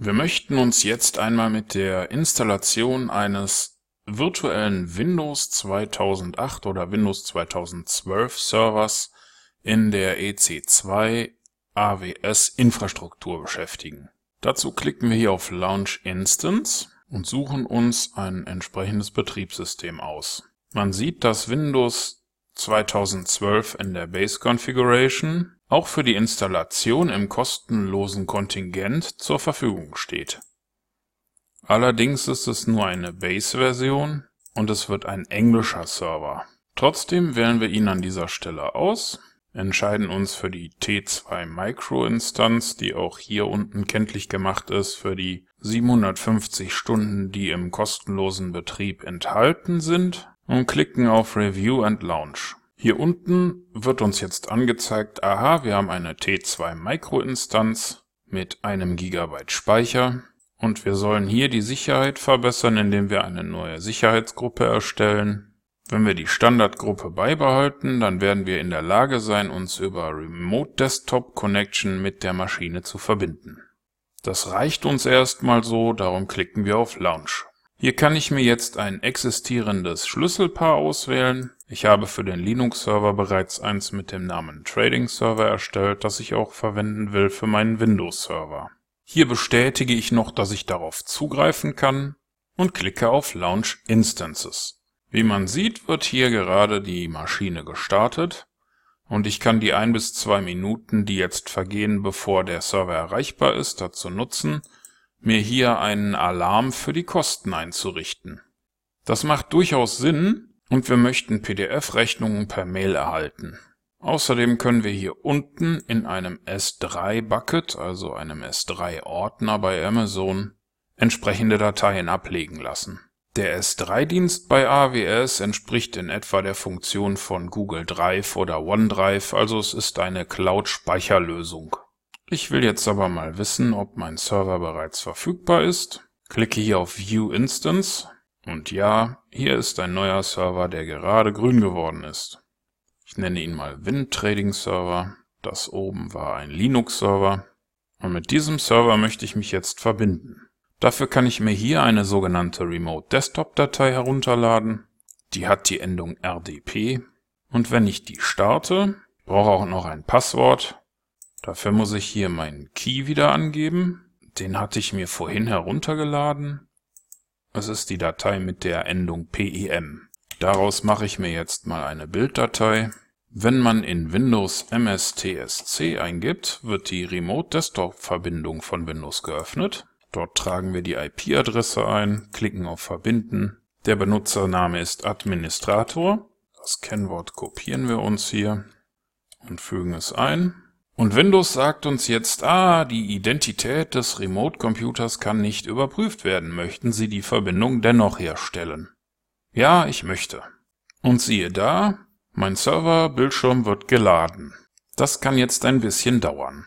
Wir möchten uns jetzt einmal mit der Installation eines virtuellen Windows 2008 oder Windows 2012 Servers in der EC2 AWS Infrastruktur beschäftigen. Dazu klicken wir hier auf Launch Instance und suchen uns ein entsprechendes Betriebssystem aus. Man sieht, dass Windows 2012 in der Base Configuration auch für die Installation im kostenlosen Kontingent zur Verfügung steht. Allerdings ist es nur eine Base-Version und es wird ein englischer Server. Trotzdem wählen wir ihn an dieser Stelle aus, entscheiden uns für die T2 Micro Instanz, die auch hier unten kenntlich gemacht ist für die 750 Stunden, die im kostenlosen Betrieb enthalten sind und klicken auf Review and Launch. Hier unten wird uns jetzt angezeigt, aha, wir haben eine T2 Micro Instanz mit einem Gigabyte Speicher und wir sollen hier die Sicherheit verbessern, indem wir eine neue Sicherheitsgruppe erstellen. Wenn wir die Standardgruppe beibehalten, dann werden wir in der Lage sein, uns über Remote Desktop Connection mit der Maschine zu verbinden. Das reicht uns erstmal so, darum klicken wir auf Launch. Hier kann ich mir jetzt ein existierendes Schlüsselpaar auswählen. Ich habe für den Linux-Server bereits eins mit dem Namen Trading Server erstellt, das ich auch verwenden will für meinen Windows-Server. Hier bestätige ich noch, dass ich darauf zugreifen kann und klicke auf Launch Instances. Wie man sieht, wird hier gerade die Maschine gestartet und ich kann die ein bis zwei Minuten, die jetzt vergehen, bevor der Server erreichbar ist, dazu nutzen, mir hier einen Alarm für die Kosten einzurichten. Das macht durchaus Sinn und wir möchten PDF-Rechnungen per Mail erhalten. Außerdem können wir hier unten in einem S3-Bucket, also einem S3-Ordner bei Amazon, entsprechende Dateien ablegen lassen. Der S3-Dienst bei AWS entspricht in etwa der Funktion von Google Drive oder OneDrive, also es ist eine Cloud-Speicherlösung. Ich will jetzt aber mal wissen, ob mein Server bereits verfügbar ist. Klicke hier auf View Instance und ja, hier ist ein neuer Server, der gerade grün geworden ist. Ich nenne ihn mal Wind Trading Server. Das oben war ein Linux Server. Und mit diesem Server möchte ich mich jetzt verbinden. Dafür kann ich mir hier eine sogenannte Remote Desktop Datei herunterladen. Die hat die Endung RDP. Und wenn ich die starte, brauche auch noch ein Passwort Dafür muss ich hier meinen Key wieder angeben. Den hatte ich mir vorhin heruntergeladen. Es ist die Datei mit der Endung PEM. Daraus mache ich mir jetzt mal eine Bilddatei. Wenn man in Windows MSTSC eingibt, wird die Remote Desktop Verbindung von Windows geöffnet. Dort tragen wir die IP-Adresse ein, klicken auf Verbinden. Der Benutzername ist Administrator. Das Kennwort kopieren wir uns hier und fügen es ein. Und Windows sagt uns jetzt, ah, die Identität des Remote-Computers kann nicht überprüft werden. Möchten Sie die Verbindung dennoch herstellen? Ja, ich möchte. Und siehe da, mein Server-Bildschirm wird geladen. Das kann jetzt ein bisschen dauern.